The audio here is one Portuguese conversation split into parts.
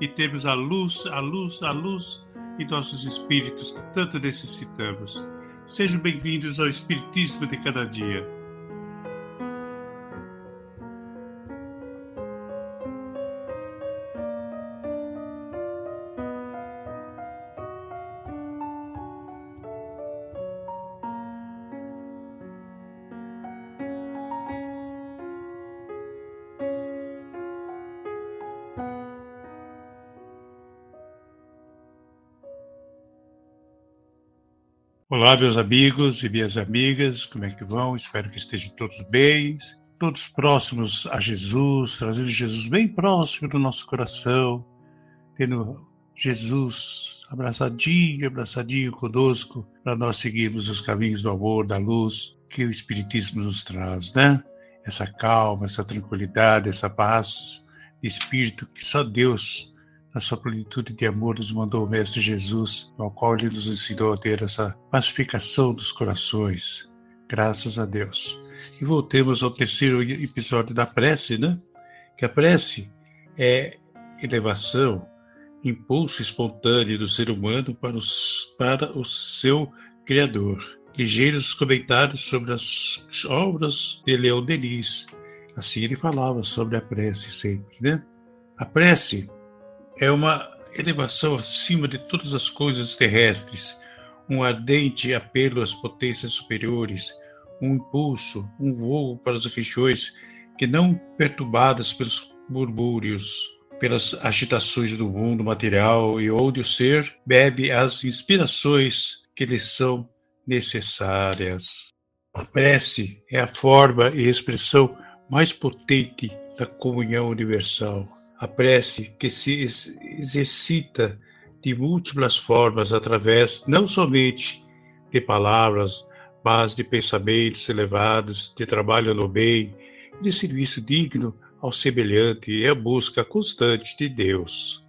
e termos a luz, a luz, a luz em nossos espíritos que tanto necessitamos. Sejam bem-vindos ao Espiritismo de cada dia. Olá, meus amigos e minhas amigas, como é que vão? Espero que estejam todos bem, todos próximos a Jesus, trazendo Jesus bem próximo do nosso coração, tendo Jesus abraçadinho, abraçadinho conosco, para nós seguirmos os caminhos do amor, da luz que o Espiritismo nos traz, né? Essa calma, essa tranquilidade, essa paz de espírito que só Deus na sua plenitude de amor, nos mandou o Mestre Jesus, ao qual ele nos ensinou a ter essa pacificação dos corações. Graças a Deus. E voltemos ao terceiro episódio da prece, né? Que a prece é elevação, impulso espontâneo do ser humano para, os, para o seu Criador. Ligeiros comentários sobre as obras de Leão Denis. Assim ele falava sobre a prece sempre, né? A prece é uma elevação acima de todas as coisas terrestres, um ardente apelo às potências superiores, um impulso, um voo para as regiões que não perturbadas pelos murmúrios, pelas agitações do mundo material e onde o ser bebe as inspirações que lhe são necessárias. A prece é a forma e expressão mais potente da comunhão universal. A prece que se exercita de múltiplas formas através não somente de palavras, mas de pensamentos elevados, de trabalho no bem, de serviço digno ao semelhante e a busca constante de Deus.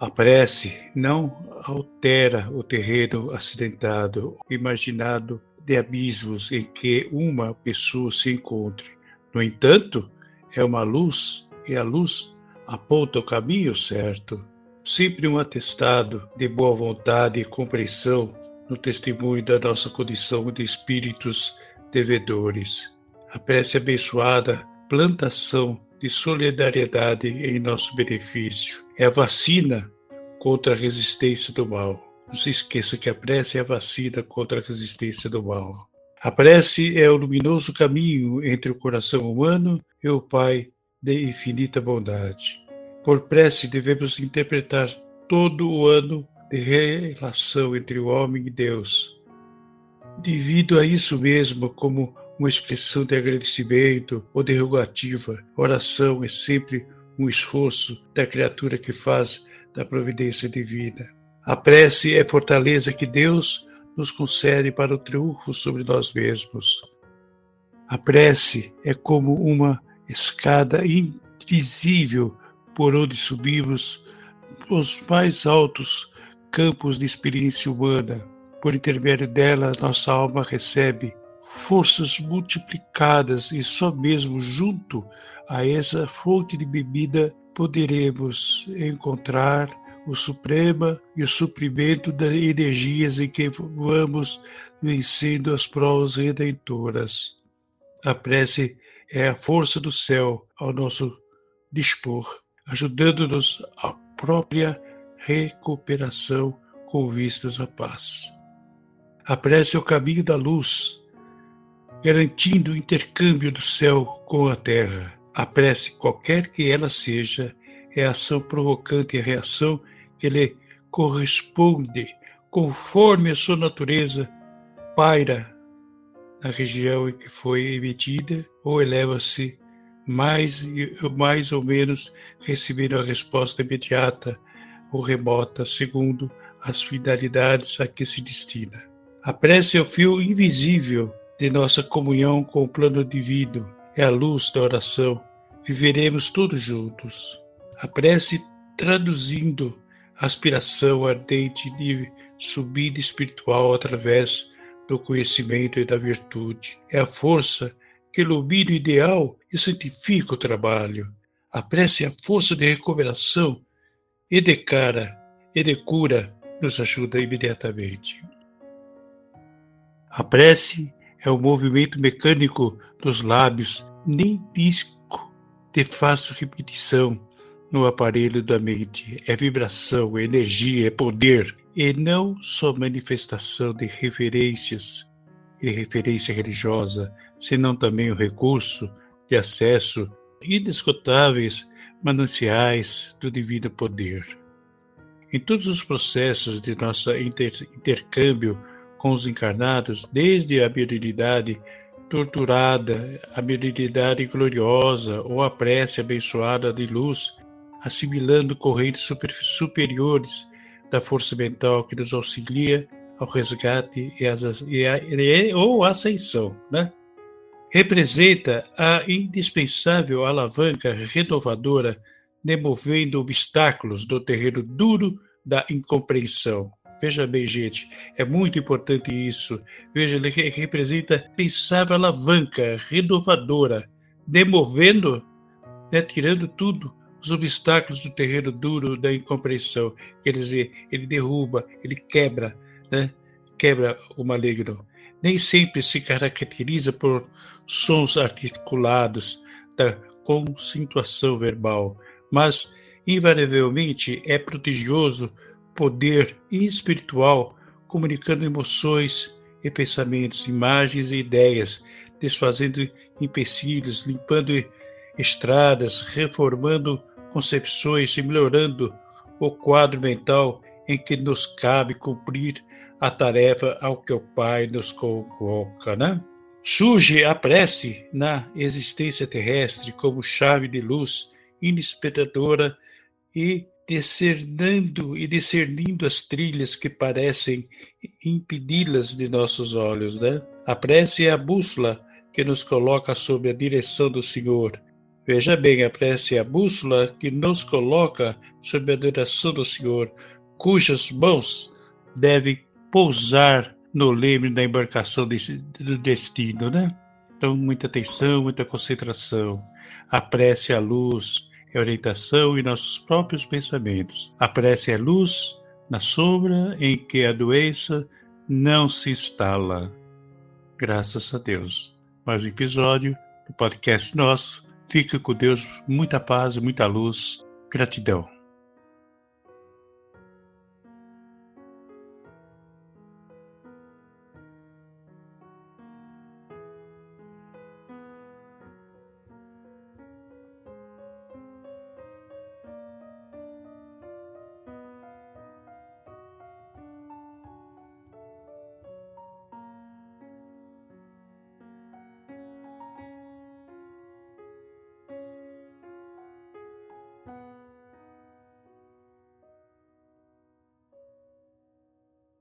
A prece não altera o terreno acidentado, imaginado de abismos em que uma pessoa se encontre. No entanto, é uma luz e a luz aponta o caminho certo, sempre um atestado de boa vontade e compreensão no testemunho da nossa condição de espíritos devedores. A prece abençoada, plantação de solidariedade em nosso benefício. É a vacina contra a resistência do mal. Não se esqueça que a prece é a vacina contra a resistência do mal. A prece é o luminoso caminho entre o coração humano e o Pai de infinita bondade. Por prece devemos interpretar todo o ano de relação entre o homem e Deus. Devido a isso mesmo, como uma expressão de agradecimento ou derrogativa, oração é sempre um esforço da criatura que faz da providência divina. A prece é fortaleza que Deus nos concede para o triunfo sobre nós mesmos. A prece é como uma escada invisível por onde subimos os mais altos campos de experiência humana. Por intermédio dela, nossa alma recebe forças multiplicadas e só mesmo junto a essa fonte de bebida poderemos encontrar o suprema e o suprimento das energias em que vamos vencendo as provas redentoras. A prece é a força do céu ao nosso dispor, ajudando-nos à própria recuperação com vistas à paz. A prece é o caminho da luz, garantindo o intercâmbio do céu com a terra. A prece, qualquer que ela seja, é a ação provocante e a reação que lhe corresponde, conforme a sua natureza, paira na região em que foi emitida ou eleva-se mais, mais ou menos recebendo a resposta imediata ou remota, segundo as finalidades a que se destina. A prece é o fio invisível de nossa comunhão com o plano divino, é a luz da oração. Viveremos todos juntos. A prece traduzindo a aspiração ardente de subida espiritual através do conhecimento e da virtude. É a força que ilumina o ideal e santifica o trabalho. A prece é a força de recuperação e de cara e de cura nos ajuda imediatamente. A prece é o movimento mecânico dos lábios, nem disco de fácil repetição no aparelho da mente. É vibração, é energia, é poder, e não só manifestação de referências e referência religiosa, senão também o recurso de acesso inesgotáveis mananciais do divino poder. Em todos os processos de nosso inter intercâmbio com os encarnados, desde a virilidade torturada, a virilidade gloriosa ou a prece abençoada de luz, assimilando correntes super, superiores da força mental que nos auxilia ao resgate e, e, ou ascensão, né? representa a indispensável alavanca renovadora demovendo obstáculos do terreno duro da incompreensão. Veja bem, gente, é muito importante isso. Veja, ele representa pensável alavanca renovadora, demovendo, né, tirando tudo, os obstáculos do terreno duro da incompreensão. Quer dizer, ele derruba, ele quebra, né, quebra o maligno. Nem sempre se caracteriza por sons articulados da concentração verbal, mas invariavelmente é prodigioso poder espiritual comunicando emoções e pensamentos, imagens e ideias, desfazendo empecilhos, limpando estradas, reformando concepções e melhorando o quadro mental em que nos cabe cumprir a tarefa ao que o Pai nos coloca, né? Surge a prece na existência terrestre como chave de luz inesperadora e discernando e discernindo as trilhas que parecem impedi-las de nossos olhos, né? A prece é a bússola que nos coloca sob a direção do Senhor. Veja bem, a prece é a bússola que nos coloca sob a direção do Senhor, cujas mãos devem pousar no leme da embarcação desse, do destino, né? Então, muita atenção, muita concentração. A prece é a luz, é orientação e nossos próprios pensamentos. A prece é a luz na sombra em que a doença não se instala. Graças a Deus. Mais um episódio do podcast nosso. Fica com Deus, muita paz, muita luz. Gratidão.